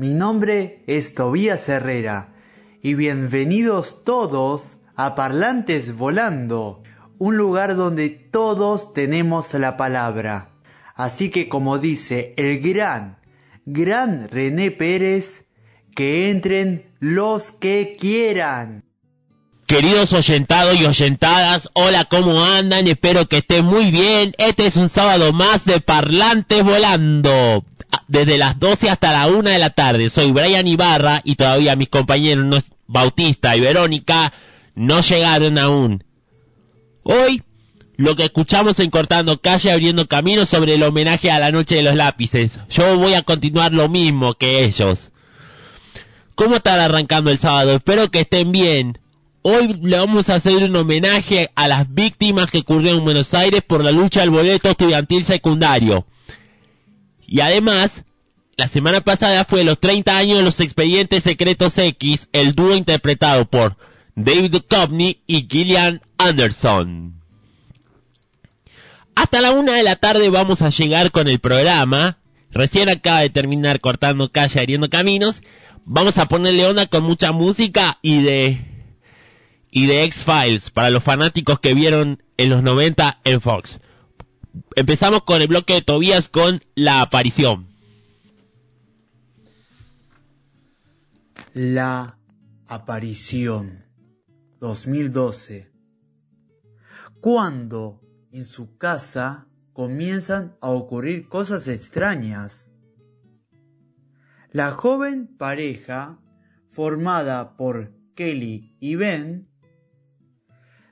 Mi nombre es Tobías Herrera y bienvenidos todos a Parlantes Volando, un lugar donde todos tenemos la palabra. Así que como dice el gran, gran René Pérez, que entren los que quieran. Queridos oyentados y oyentadas, hola, ¿cómo andan? Espero que estén muy bien. Este es un sábado más de Parlantes Volando. Desde las 12 hasta la 1 de la tarde. Soy Brian Ibarra y todavía mis compañeros Bautista y Verónica no llegaron aún. Hoy, lo que escuchamos en Cortando Calle abriendo camino sobre el homenaje a la Noche de los Lápices. Yo voy a continuar lo mismo que ellos. ¿Cómo están arrancando el sábado? Espero que estén bien. Hoy le vamos a hacer un homenaje a las víctimas que ocurrieron en Buenos Aires por la lucha del boleto estudiantil secundario. Y además, la semana pasada fue los 30 años de los expedientes secretos X, el dúo interpretado por David Duchovny y Gillian Anderson. Hasta la una de la tarde vamos a llegar con el programa. Recién acaba de terminar cortando calle, abriendo caminos vamos a ponerle onda con mucha música y de y de X-Files para los fanáticos que vieron en los 90 en Fox. Empezamos con el bloque de Tobías con La aparición. La aparición 2012. Cuando en su casa comienzan a ocurrir cosas extrañas la joven pareja, formada por Kelly y Ben,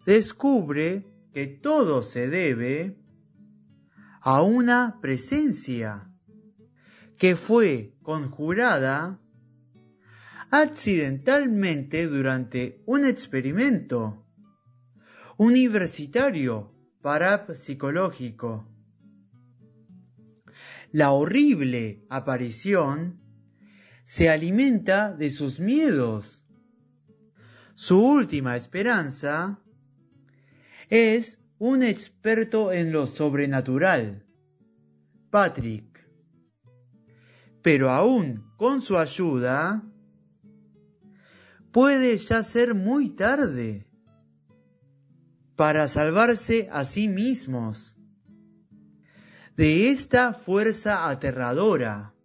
descubre que todo se debe a una presencia que fue conjurada accidentalmente durante un experimento universitario parapsicológico. La horrible aparición se alimenta de sus miedos. Su última esperanza es un experto en lo sobrenatural, Patrick. Pero aún con su ayuda, puede ya ser muy tarde para salvarse a sí mismos de esta fuerza aterradora.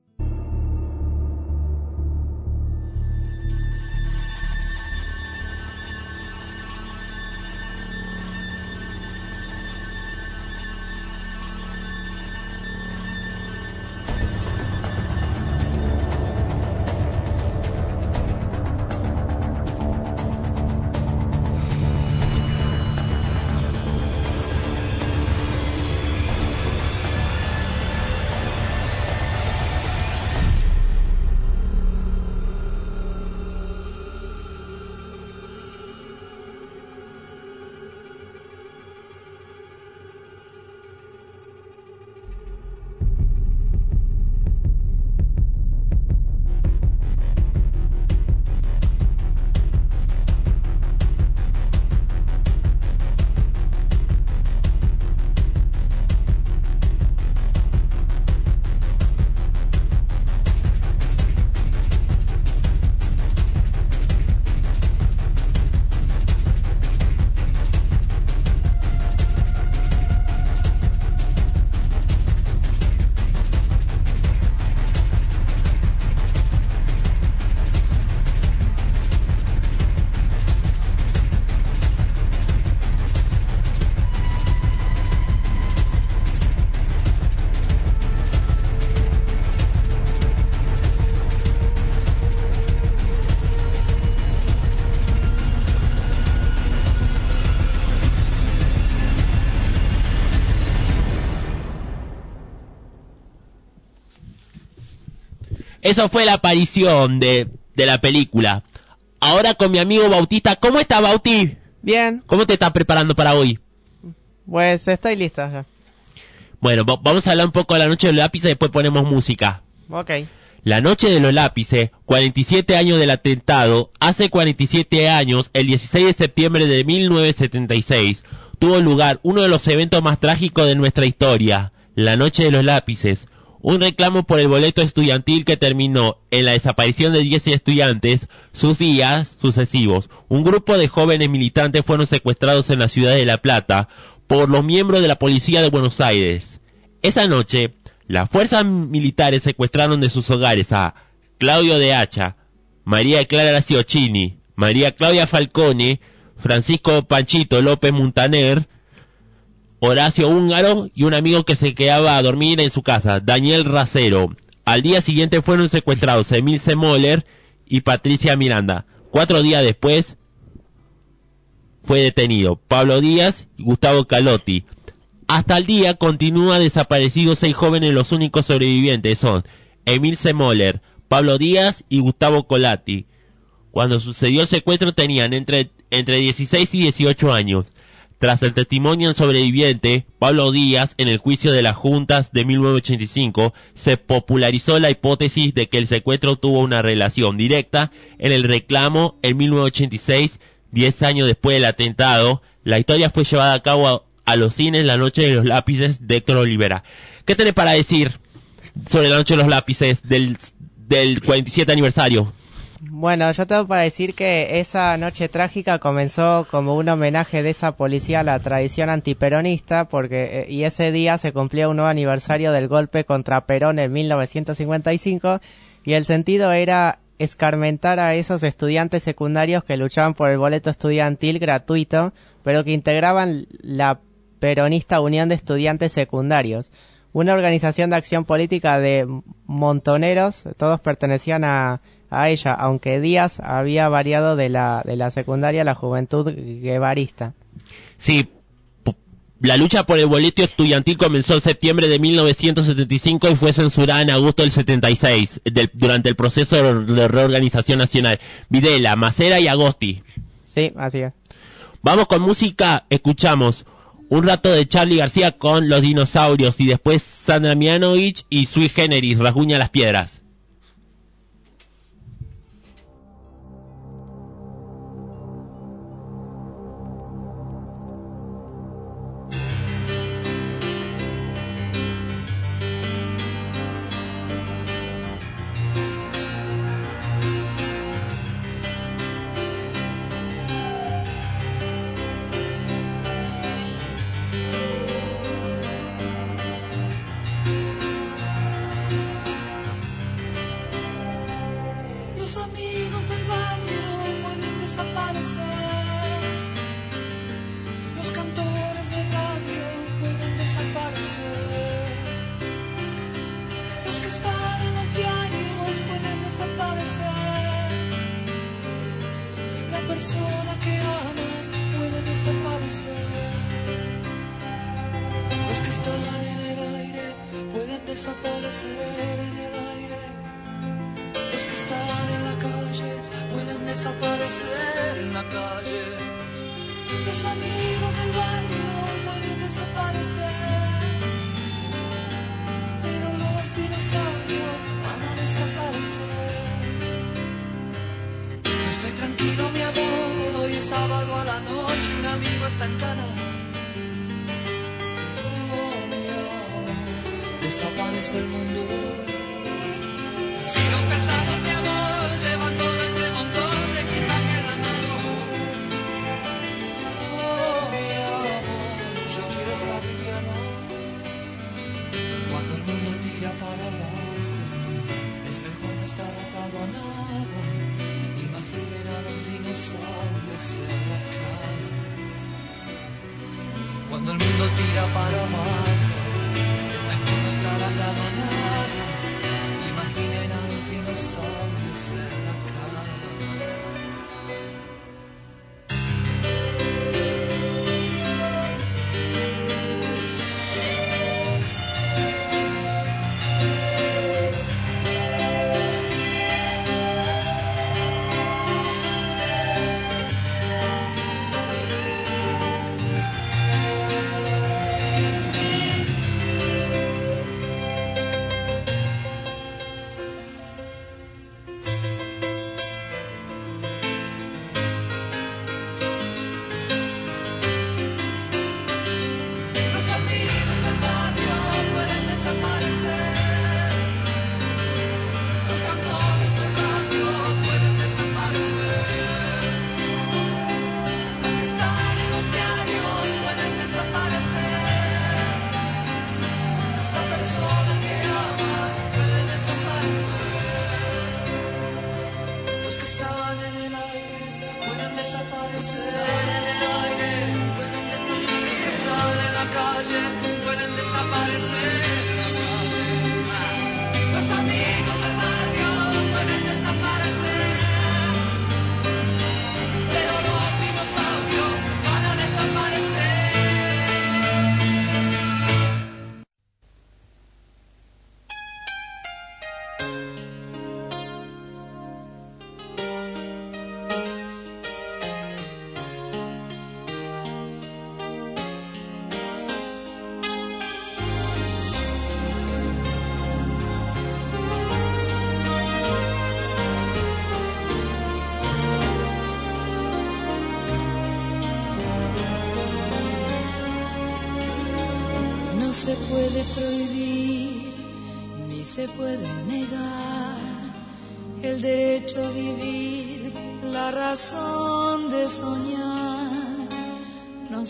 Eso fue la aparición de, de la película. Ahora con mi amigo Bautista. ¿Cómo está Bauti? Bien. ¿Cómo te estás preparando para hoy? Pues estoy lista ya. Bueno, vamos a hablar un poco de la noche de los lápices y después ponemos música. Ok. La noche de los lápices, 47 años del atentado, hace 47 años, el 16 de septiembre de 1976, tuvo lugar uno de los eventos más trágicos de nuestra historia, la noche de los lápices, Un reclamo por el boleto estudiantil que terminó en la desaparición de 10 estudiantes sus días sucesivos. Un grupo de jóvenes militantes fueron secuestrados en la ciudad de La Plata por los miembros de la policía de Buenos Aires. Esa noche, las fuerzas militares secuestraron de sus hogares a Claudio de Hacha, María Clara Ciocchini, María Claudia Falcone, Francisco Panchito López Montaner, Horacio Húngaro y un amigo que se quedaba a dormir en su casa, Daniel Racero. Al día siguiente fueron secuestrados Emil Semoller y Patricia Miranda. Cuatro días después fue detenido Pablo Díaz y Gustavo Calotti. Hasta el día continúa desaparecidos seis jóvenes, los únicos sobrevivientes son Emil Semoller, Pablo Díaz y Gustavo Colati. Cuando sucedió el secuestro tenían entre, entre 16 y 18 años. Tras el testimonio del sobreviviente, Pablo Díaz, en el juicio de las juntas de 1985, se popularizó la hipótesis de que el secuestro tuvo una relación directa en el reclamo en 1986, diez años después del atentado. La historia fue llevada a cabo a, los cines La Noche de los Lápices de Héctor. ¿Qué tenés para decir sobre La Noche de los Lápices del, del 47 aniversario? Bueno, yo tengo para decir que esa noche trágica comenzó como un homenaje de esa policía a la tradición antiperonista, porque y ese día se cumplía un nuevo aniversario del golpe contra Perón en 1955 y el sentido era escarmentar a esos estudiantes secundarios que luchaban por el boleto estudiantil gratuito, pero que integraban la peronista Unión de Estudiantes Secundarios, una organización de acción política de montoneros, todos pertenecían a a ella, aunque Díaz había variado de la, de la secundaria a la juventud guevarista. Sí, la lucha por el boleto estudiantil comenzó en septiembre de 1975 y fue censurada en agosto del 76, durante el proceso de reorganización nacional. Videla, Macera y Agosti. Sí, así es. Vamos con música, escuchamos un rato de Charlie García con Los Dinosaurios y después Sandra Mianovich y Sui Generis, Rasguña las Piedras. el mundo.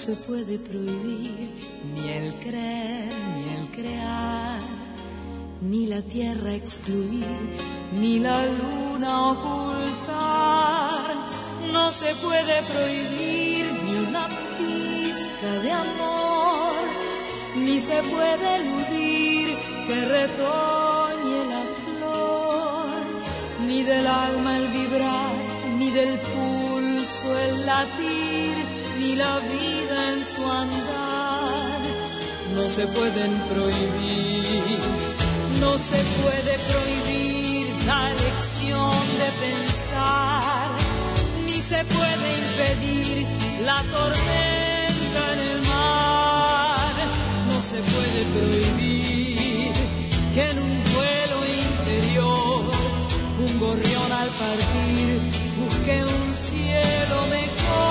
Se puede prohibir ni el creer, ni el crear, ni la tierra excluir, ni la luna ocultar. No se puede prohibir ni una pizca de amor, ni se puede eludir que retoñe la flor, ni del alma el vibrar, ni del pulso el latir, ni la vida en su andar. No se pueden prohibir, no se puede prohibir la elección de pensar, ni se puede impedir la tormenta en el mar. No se puede prohibir que en un vuelo interior un gorrión al partir busque un cielo mejor.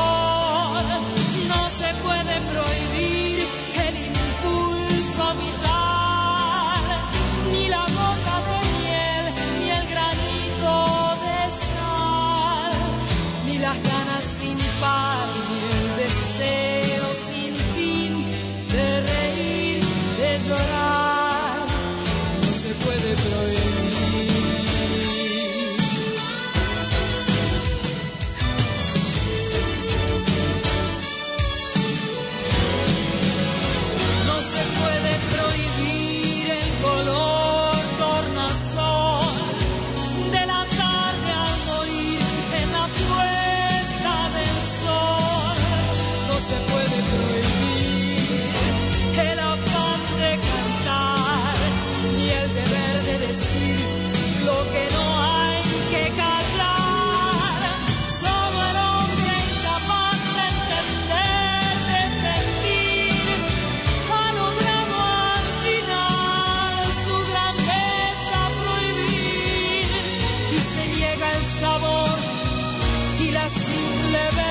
Y la simple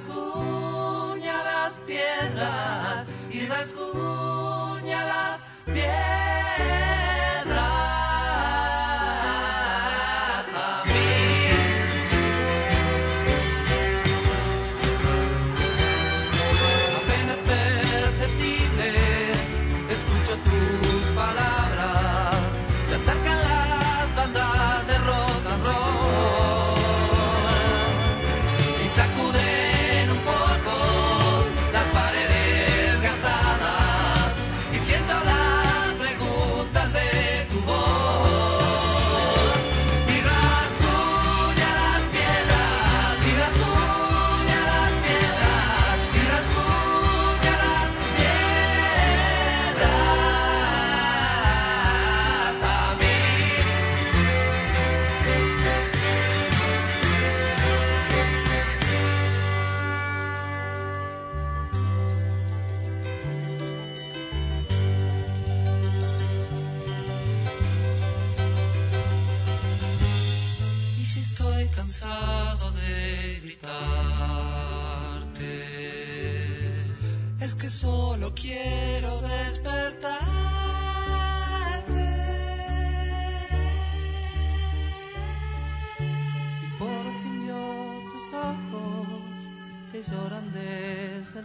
rasguña las piedras y rasguña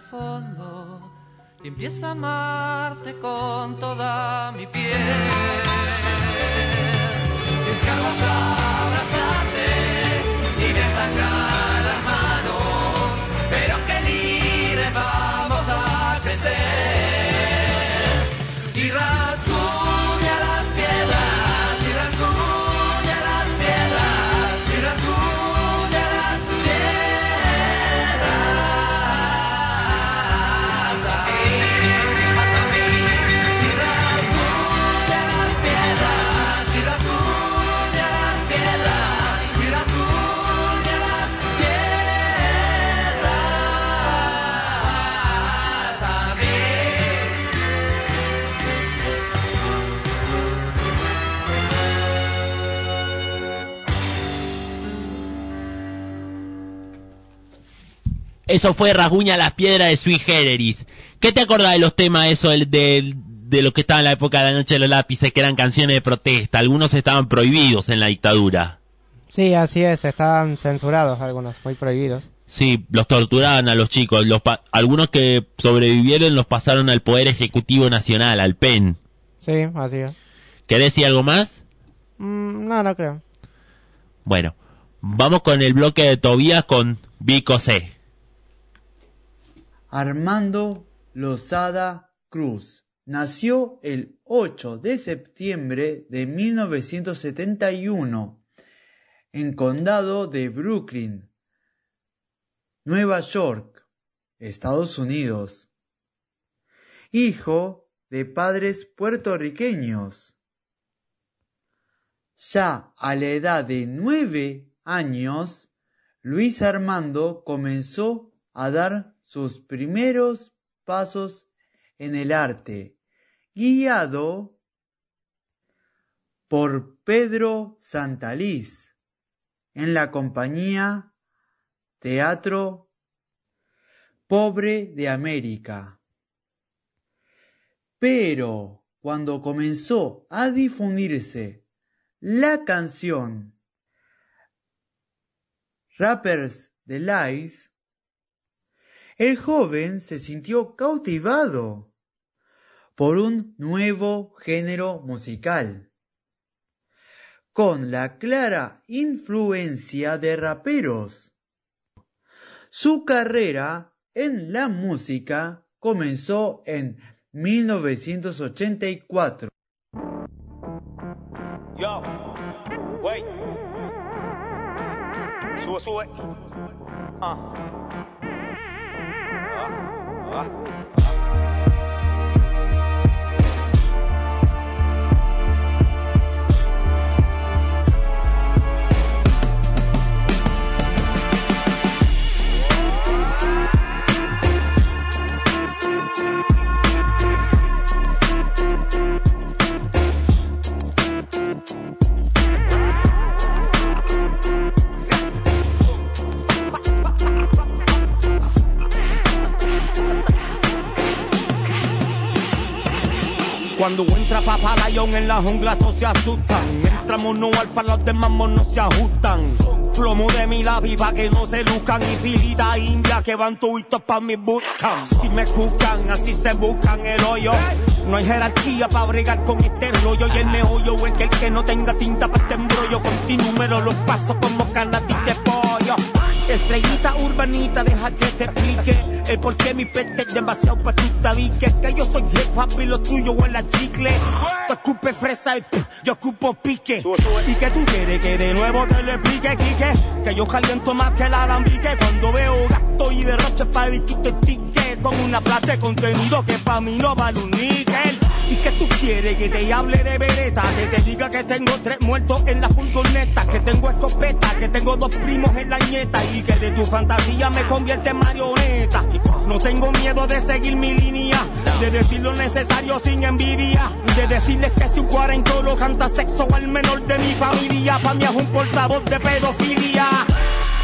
fondo y empiezo a amarte con toda mi piel. Descargo hasta abrazarte y me sangran las manos, pero que libres vamos a crecer. Eso fue Rasguña las piedras de Sui Generis. ¿Qué te acordás de los temas eso del- del- de, lo que estaba en la época de la noche de los lápices, que eran canciones de protesta? Algunos estaban prohibidos en la dictadura. Sí, así es, estaban censurados algunos, muy prohibidos. Sí, los torturaban a los chicos. Los pa- algunos que sobrevivieron los pasaron al Poder Ejecutivo Nacional, al PEN. Sí, así es. ¿Querés decir algo más? Mm, no, no creo. Bueno, vamos con el bloque de Tobías con Vico C. Armando Lozada Cruz nació el 8 de septiembre de 1971 en Condado de Brooklyn, Nueva York, Estados Unidos. Hijo de padres puertorriqueños. Ya a la edad de nueve años, Luis Armando comenzó a dar sus primeros pasos en el arte, guiado por Pedro Santaliz en la compañía Teatro Pobre de América. Pero cuando comenzó a difundirse la canción Rappers Delights, el joven se sintió cautivado por un nuevo género musical, con la clara influencia de raperos. Su carrera en la música comenzó en 1984. Yo, wait. Sube, sube. Ah. Ah, ah. Cuando entra Papá Lion en la jungla todos se asustan. Entra mono alfa, los demás monos se ajustan. Plomo de mi pa' que no se luzcan. Y filita india que van tuitos pa' mi bootcamp. Si me escuchan, así se buscan el hoyo. No hay jerarquía pa' bregar con este rollo. Y el meollo es que el que no tenga tinta pa' este embrollo. Con ti número los pasos como canatí de pollo. Estrellita urbanita, deja que te explique el por qué mi peste es demasiado pa' tu tabique. Que yo soy hip hop y lo tuyo huele a chicle. Tú escupes fresa y pff, yo escupo pique. Y que tú quieres que de nuevo te lo explique, Quique. Que yo caliento más que el alambique cuando veo gasto y derroche pa' evitar tique. Con una plata de contenido que pa' mí no vale un níquel. Y que tú quieres que te hable de vereta, que te diga que tengo tres muertos en la furgoneta, que tengo escopeta, que tengo dos primos en la ñeta y que de tu fantasía me convierte en marioneta. No tengo miedo de seguir mi línea, de decir lo necesario sin envidia, de decirles que si un cuarentolo canta sexo al menor de mi familia, pa' mí es un portavoz de pedofilia.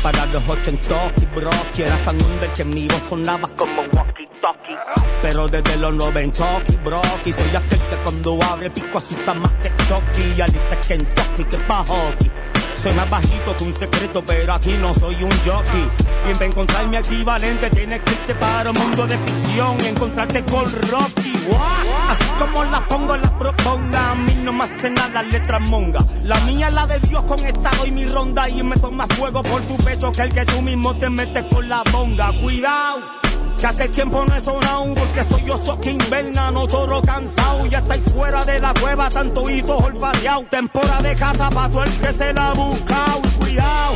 Para los ochentoki, bro, era tan under que mi voz sonaba como walkie talkie. Pero desde los noventoki, bro, soy aquel que cuando abre pico asusta más que Chucky. Alista que en que pa' hockey. Soy más bajito que un secreto, pero aquí no soy un jockey. Y para encontrar mi equivalente tienes que irte para un mundo de ficción y encontrarte con Rocky. Así como la pongo, la proponga. A mí no me hace nada letras monga. La mía la de Dios con estado y mi ronda. Y me toma fuego por tu pecho que el que tú mismo te metes con la bonga. Cuidado. Que hace tiempo no he sonado porque soy yo so que inverna, no toro cansado. Ya estáis fuera de la cueva, tanto hito olfateado. Temporada de casa pa' todo el que se la ha buscado. Y cuidado,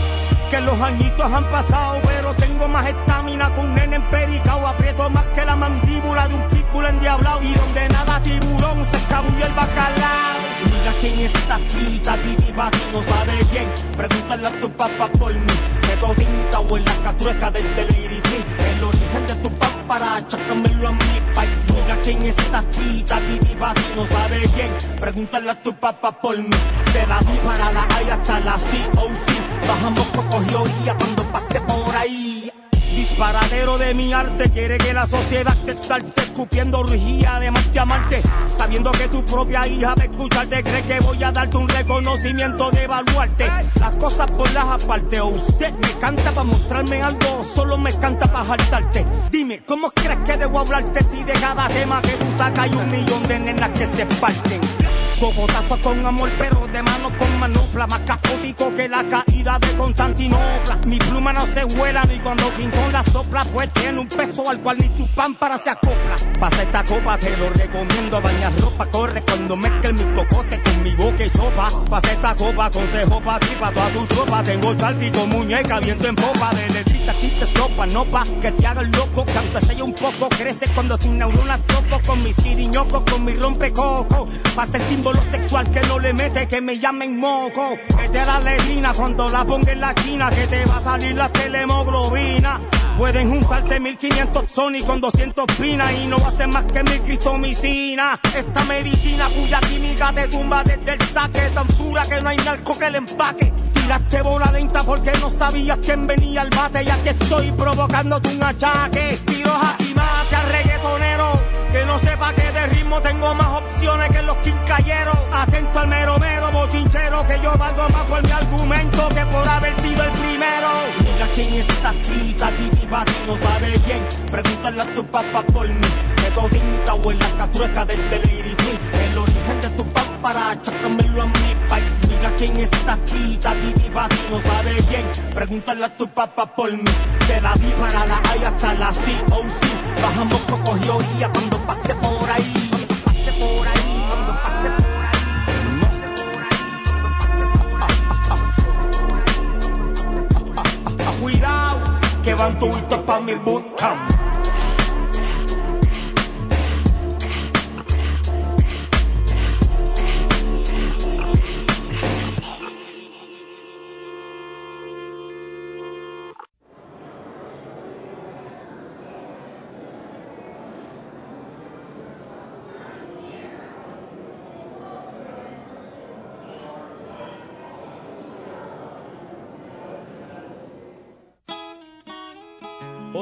que los añitos han pasado, pero más estamina que un nene empericao. Aprieto más que la mandíbula de un pitbull endiablado. Y donde nada tiburón se escabulle el bacalao. Mira quién está aquí, Tati ti no sabe quién. Pregúntale a tu papá por mí. Meto tinta o en la catrueca del delirity. El origen de tu para chácamelo a mi país. Mira quién está aquí, Tati ti no sabe quién. Pregúntale a tu papá por mí. De la di para la A hasta la COC. Bajamos poco y orilla cuando pase por ahí. Disparadero de mi arte, quiere que la sociedad te exalte, escupiendo rugía de Marte a Marte, sabiendo que tu propia hija de escucharte cree que voy a darte un reconocimiento de evaluarte. Las cosas por las aparte, o usted me canta para mostrarme algo, o solo me canta para jaltarte. Dime, ¿cómo crees que debo hablarte si de cada tema que tú sacas hay un millón de nenas que se parten? Cocotazo con amor, pero de mano con manopla. Más caótico que la caída de Constantinopla. Mi pluma no se vuela ni cuando King la sopla. Pues tiene un peso al cual ni tu pámpara se acopla. Pasa esta copa, te lo recomiendo. Bañar ropa, corre cuando mezclen mi cocote con mi boca y chopa. Pasa esta copa, consejo pa' ti, pa' toda tu tropa. Tengo talpico, muñeca, viento en popa. De letrita aquí se sopa, no pa' que te haga el loco. Que aunque un poco, crece cuando tus neuronas toco. Con mis siriñocos, con mi rompecoco. Pasa el símbolo sexual que no le mete, que me llamen moco. Que te da letrina cuando la ponga en la china, que te va a salir la telemoglobina. Pueden juntarse 1500 Sony con 200 pinas y no a ser más que mil cristomicina. Esta medicina cuya química te tumba desde el saque, tan pura que no hay narco que le empaque. Tiraste bola lenta porque no sabías quién venía al bate y aquí estoy provocándote un achaque. Tiro aquí mate al reggaetonero que no sepa que de ritmo tengo más opciones que los quincalleros. Atento al mero mero bochinchero que yo valgo más por mi argumento que por haber sido el primero. Mira quién está aquí, Tati no sabe quién. Pregúntale a tu papá por mí. Meto tinta o en la catrueca del delirity. El origen de tu para chácamelo a mi país. Mira quién está aquí, Tati no sabe quién. Pregúntale a tu papá por mí. De la para la A y hasta la COC. Bajamos cocos y orilla cuando pase por ahí. Cuando pase por ahí, cuando pase por ahí. Cuidado, que van tuitos pa' mi bootcamp.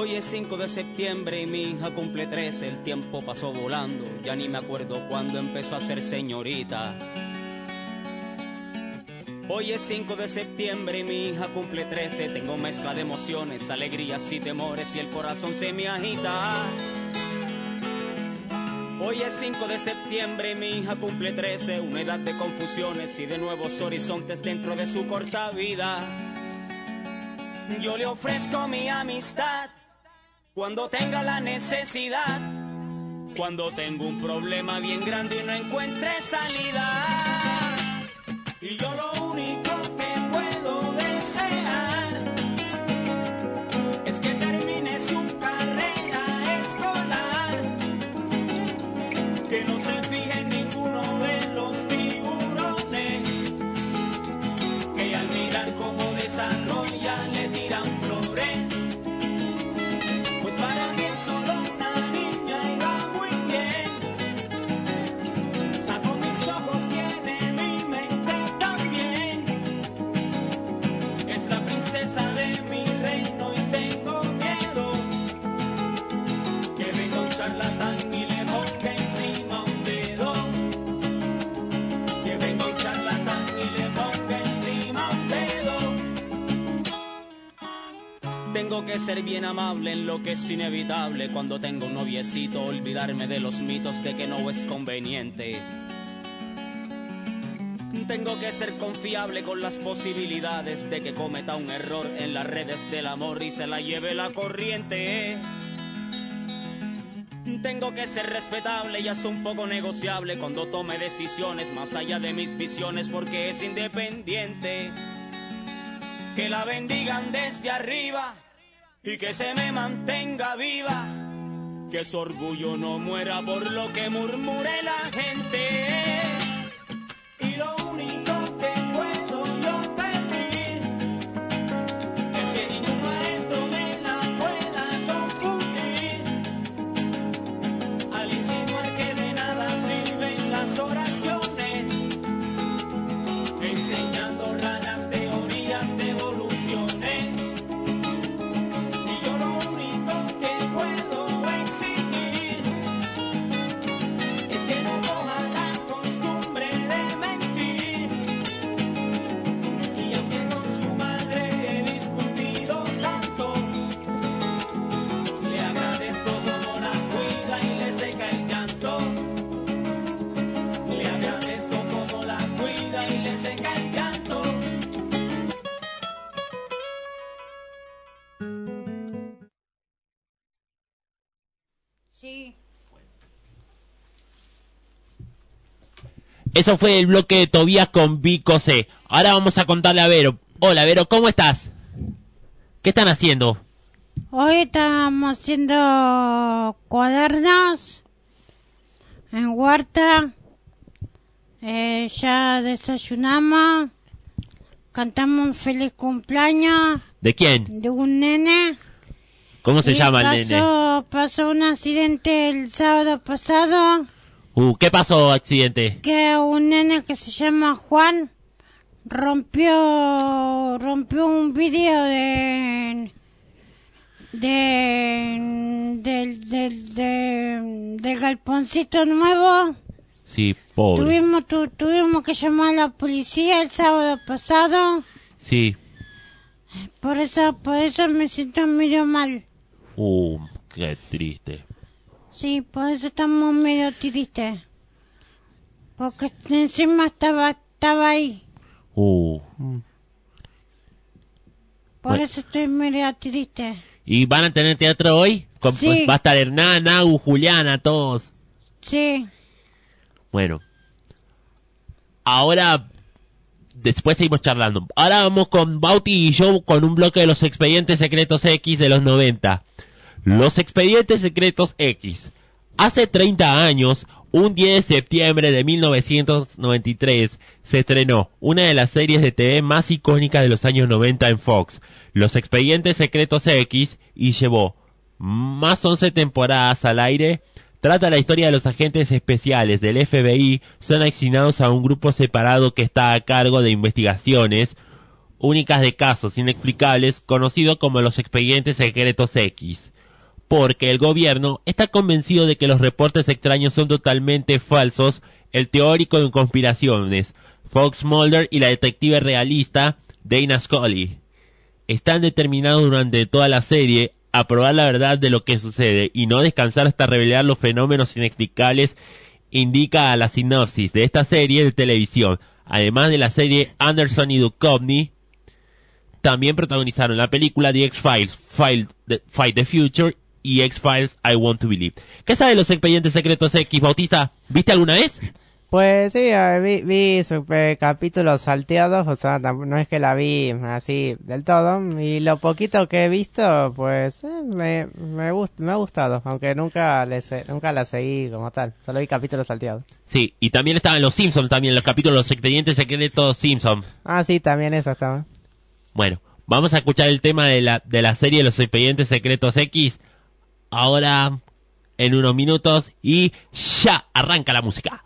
Hoy es 5 de septiembre y mi hija cumple 13, el tiempo pasó volando, ya ni me acuerdo cuándo empezó a ser señorita. Hoy es 5 de septiembre y mi hija cumple 13, tengo mezcla de emociones, alegrías y temores y el corazón se me agita. Hoy es 5 de septiembre y mi hija cumple 13, una edad de confusiones y de nuevos horizontes dentro de su corta vida. Yo le ofrezco mi amistad cuando tenga la necesidad, cuando tengo un problema bien grande y no encuentre salida. Y yo lo Tengo que ser bien amable en lo que es inevitable cuando tengo un noviecito, olvidarme de los mitos de que no es conveniente. Tengo que ser confiable con las posibilidades de que cometa un error en las redes del amor y se la lleve la corriente. Tengo que ser respetable y hasta un poco negociable cuando tome decisiones más allá de mis visiones porque es independiente. Que la bendigan desde arriba y que se me mantenga viva. Que su orgullo no muera por lo que murmure la gente. Eso fue el bloque de Tobías con Vico C. Ahora vamos a contarle a Vero. Hola Vero, ¿cómo estás? ¿Qué están haciendo? Hoy estamos haciendo cuadernos en huerta. Eh, ya desayunamos. Cantamos un feliz cumpleaños ¿De quién? de un nene. ¿Cómo se Y llama el nene? Pasó un accidente el sábado pasado. Uh, ¿qué pasó, accidente? que un nene que se llama Juan rompió rompió un vídeo de de del del de- galponcito nuevo Sí, pobre. tuvimos tu- tuvimos que llamar a la policía el sábado pasado Sí. por eso por eso me siento medio mal Uh, qué triste. Sí por eso estamos medio tristes porque encima estaba estaba ahí Uh. por Bueno. eso estoy medio triste ¿Y van a tener teatro hoy? Con- Sí. pues, va a estar Hernán, Agu, Juliana, todos. sí Bueno. Ahora, después seguimos charlando. Ahora vamos con Bauti y yo con un bloque de los expedientes secretos X de los 90. Los expedientes secretos X. Hace 30 años, un 10 de septiembre de 1993, se estrenó una de las series de TV más icónicas de los años 90 en Fox, Los expedientes secretos X, y llevó más 11 temporadas al aire Trata la historia de los agentes especiales del FBI, son asignados a un grupo separado que está a cargo de investigaciones. únicas de casos inexplicables conocidos como los expedientes secretos X. Porque el gobierno está convencido de que los reportes extraños son totalmente falsos, el teórico de conspiraciones, Fox Mulder y la detective realista Dana Scully. Están determinados durante toda la serie a probar la verdad de lo que sucede y no descansar hasta revelar los fenómenos inexplicables indica a la sinopsis de esta serie de televisión. Además de la serie Anderson y Duchovny, también protagonizaron la película The X-Files, Fight the Future y X-Files I Want to Believe. ¿Qué sabe de los expedientes secretos X, Bautista? ¿Viste alguna vez? Pues sí, vi, vi sus eh, capítulos salteados, o sea, no es que la vi así del todo, y lo poquito que he visto, pues eh, me, me, gust- me ha gustado, aunque nunca, nunca la seguí como tal, solo vi capítulos salteados. Sí, y también estaban los Simpsons, también los capítulos Los expedientes secretos Simpson. Ah, sí, también eso estaba. Bueno, vamos a escuchar el tema de la, de la serie Los expedientes secretos X. Ahora, en unos minutos, y ya arranca la música.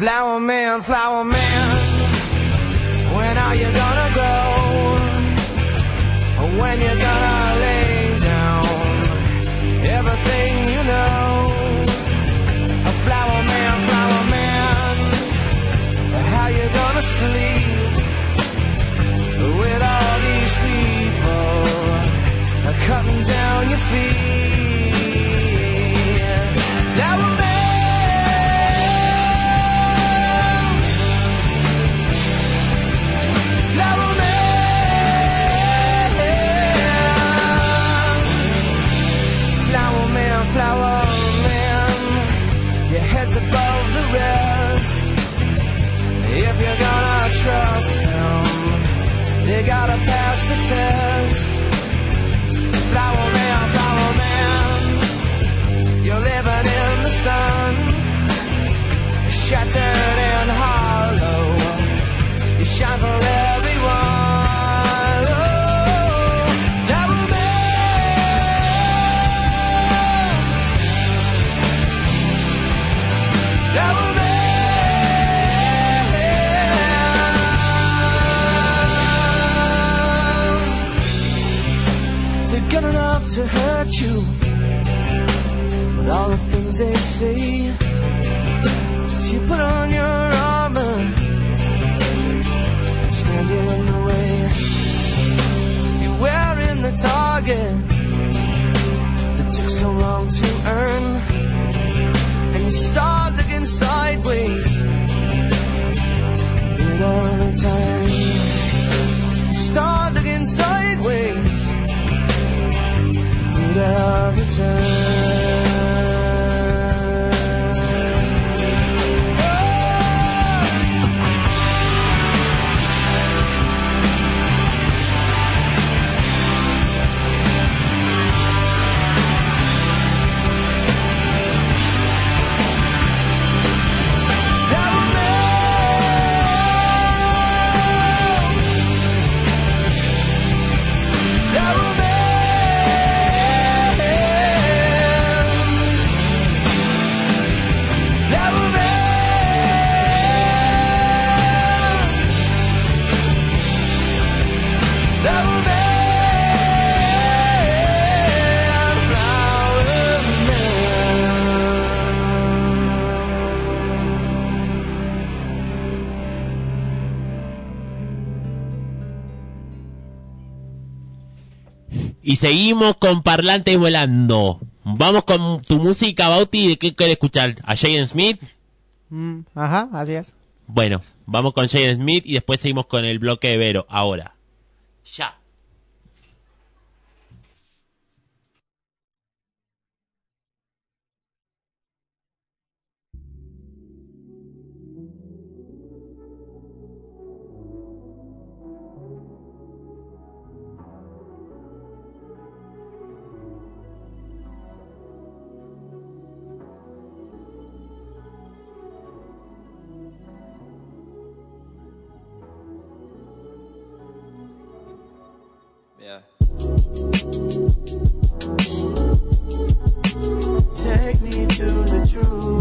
Flower man, flower man, when are you gonna grow? When you say seguimos con parlantes volando. Vamos con tu música, Bauti. ¿De qué quieres escuchar? ¿A Jaden Smith? Mm, ajá, así es. Bueno, vamos con Jaden Smith y después seguimos con el bloque de Vero. Ahora. Ya. true.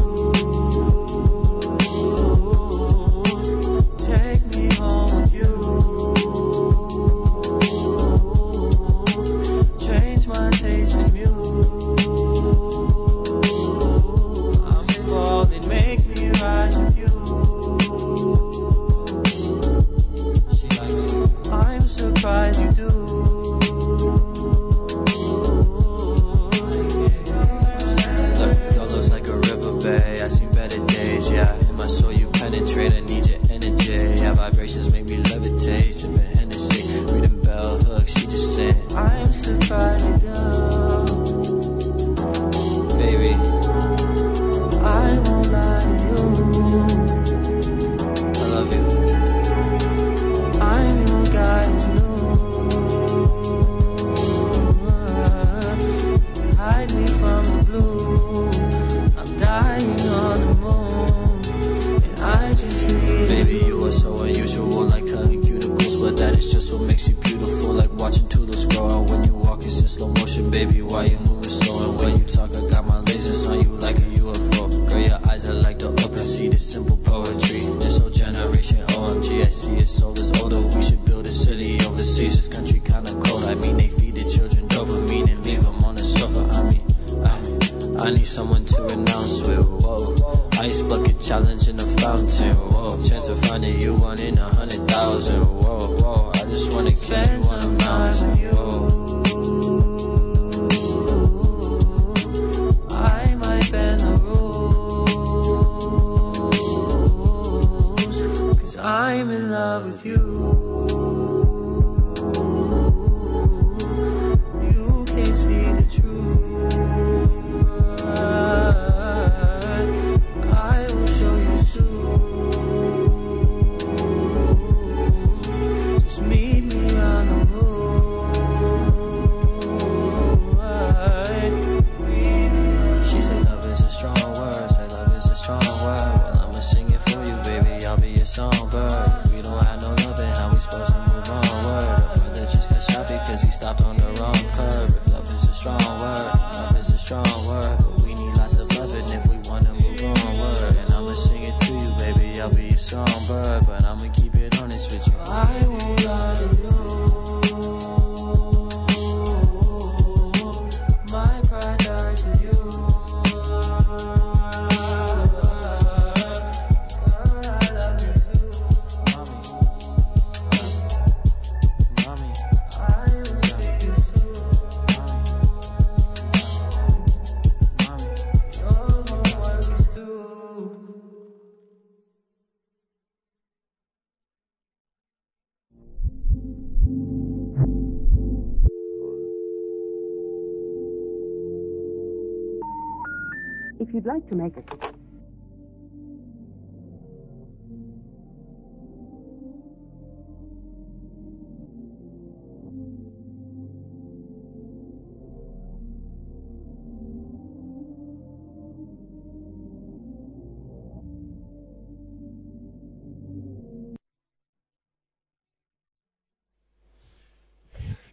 City. This country kinda cold. I mean, they feed the children dopamine and leave them on the sofa. I mean, I, I need someone to announce with. Whoa, ice bucket challenge in the fountain. Whoa, chance of finding you one in a hundred thousand. If you'd like to make a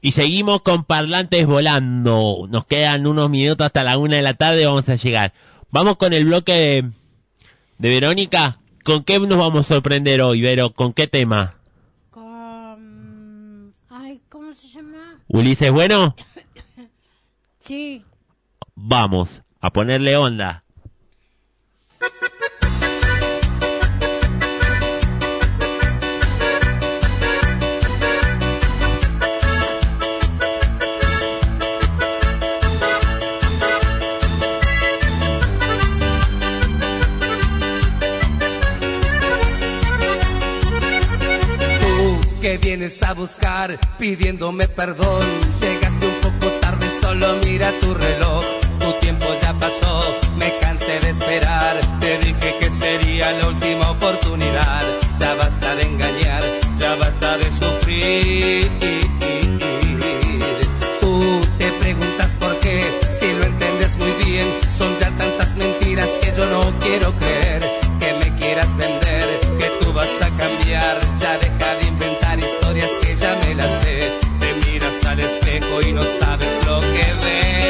Y seguimos con parlantes volando. Nos quedan unos minutos hasta la una de la tarde. Vamos a llegar. Vamos con el bloque de, de Verónica. ¿Con qué nos vamos a sorprender hoy, Vero? ¿Con qué tema? Con... Ay, ¿cómo se llama? ¿Ulises Bueno? Sí. Vamos a ponerle onda. Que vienes a buscar pidiéndome perdón. Llegaste un poco tarde, solo mira tu reloj. Tu tiempo ya pasó, me cansé de esperar. Te dije que sería la última oportunidad. Ya basta de engañar, ya basta de sufrir. Tú te preguntas por qué, si lo entiendes muy bien. Son ya tantas mentiras que yo no quiero creer. Que me quieras vender, que tú vas a cambiar. Ya deja de y no sabes lo que ves.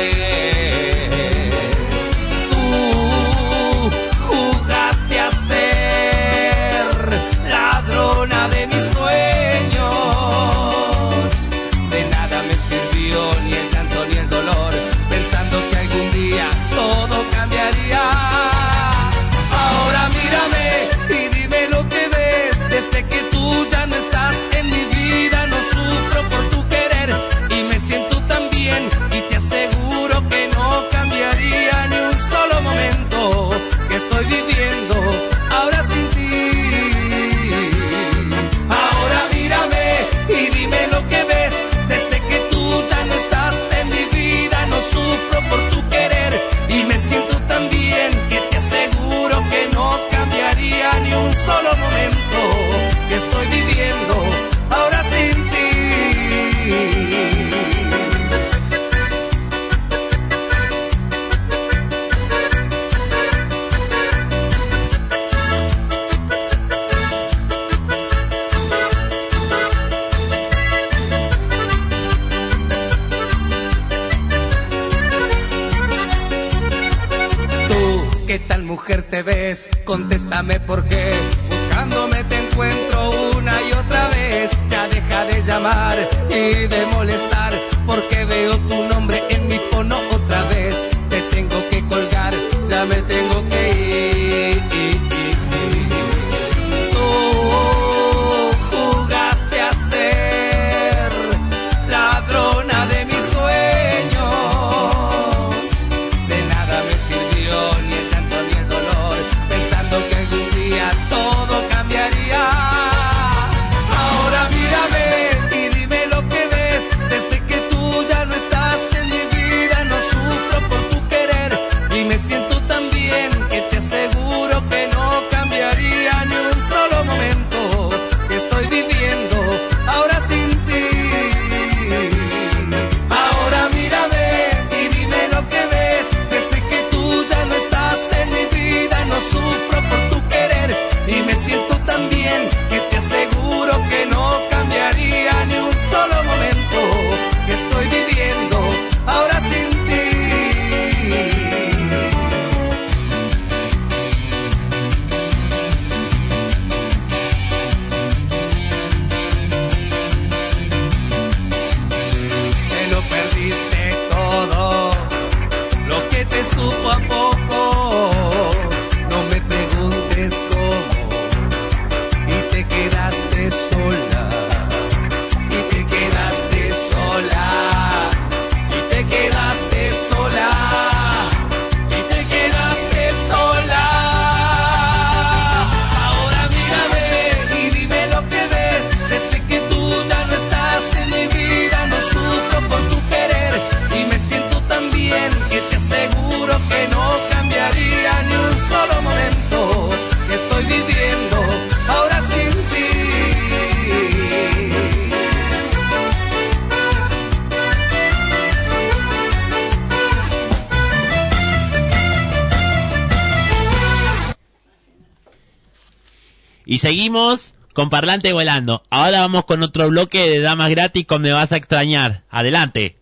Y seguimos con Parlante Volando. Ahora vamos con otro bloque de Damas Gratis con Me Vas a Extrañar. Adelante.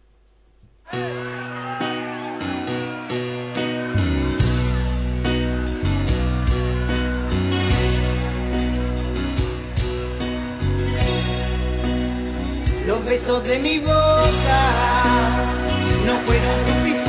Los besos de mi boca no fueron suficientes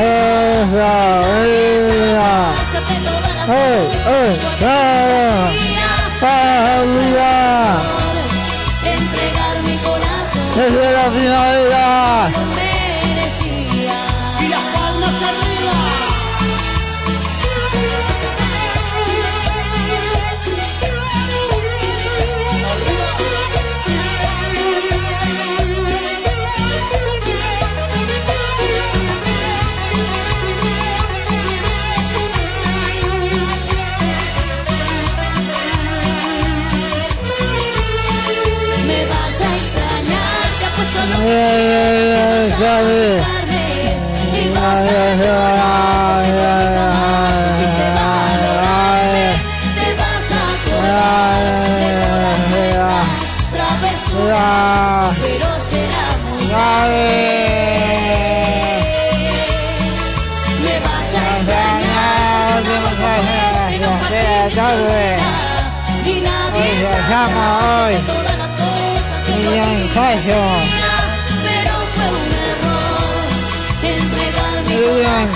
¡Eh! ¡Eh! ¡Eh! Y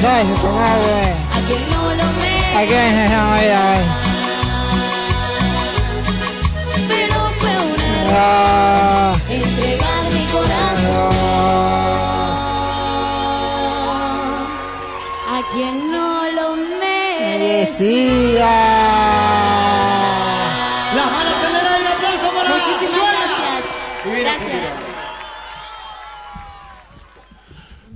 a quien no lo merece. Pero fue un error entregar mi corazón a quien no lo merece. Las manos aire, aplauso para Muchísimas gracias. Gracias.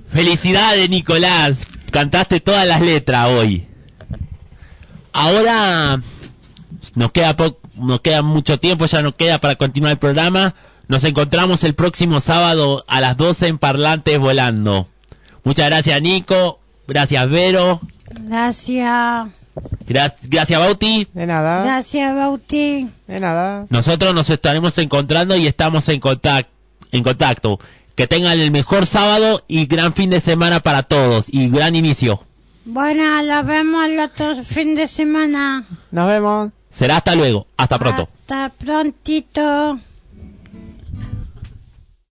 Felicidades, Nicolás. Cantaste todas las letras hoy. Ahora nos queda po- nos queda mucho tiempo, ya nos queda para continuar el programa. Nos encontramos el próximo sábado a las 12 en Parlantes Volando. Muchas gracias, Nico. Gracias, Vero. Gracias. Gra- gracias, Bauti. De nada. Gracias, Bauti. De nada. Nosotros nos estaremos encontrando y estamos en contacto. En contacto. Que tengan el mejor sábado y gran fin de semana para todos y gran inicio. Bueno, nos vemos el otro fin de semana. Nos vemos. Será hasta luego. Hasta pronto. Hasta prontito.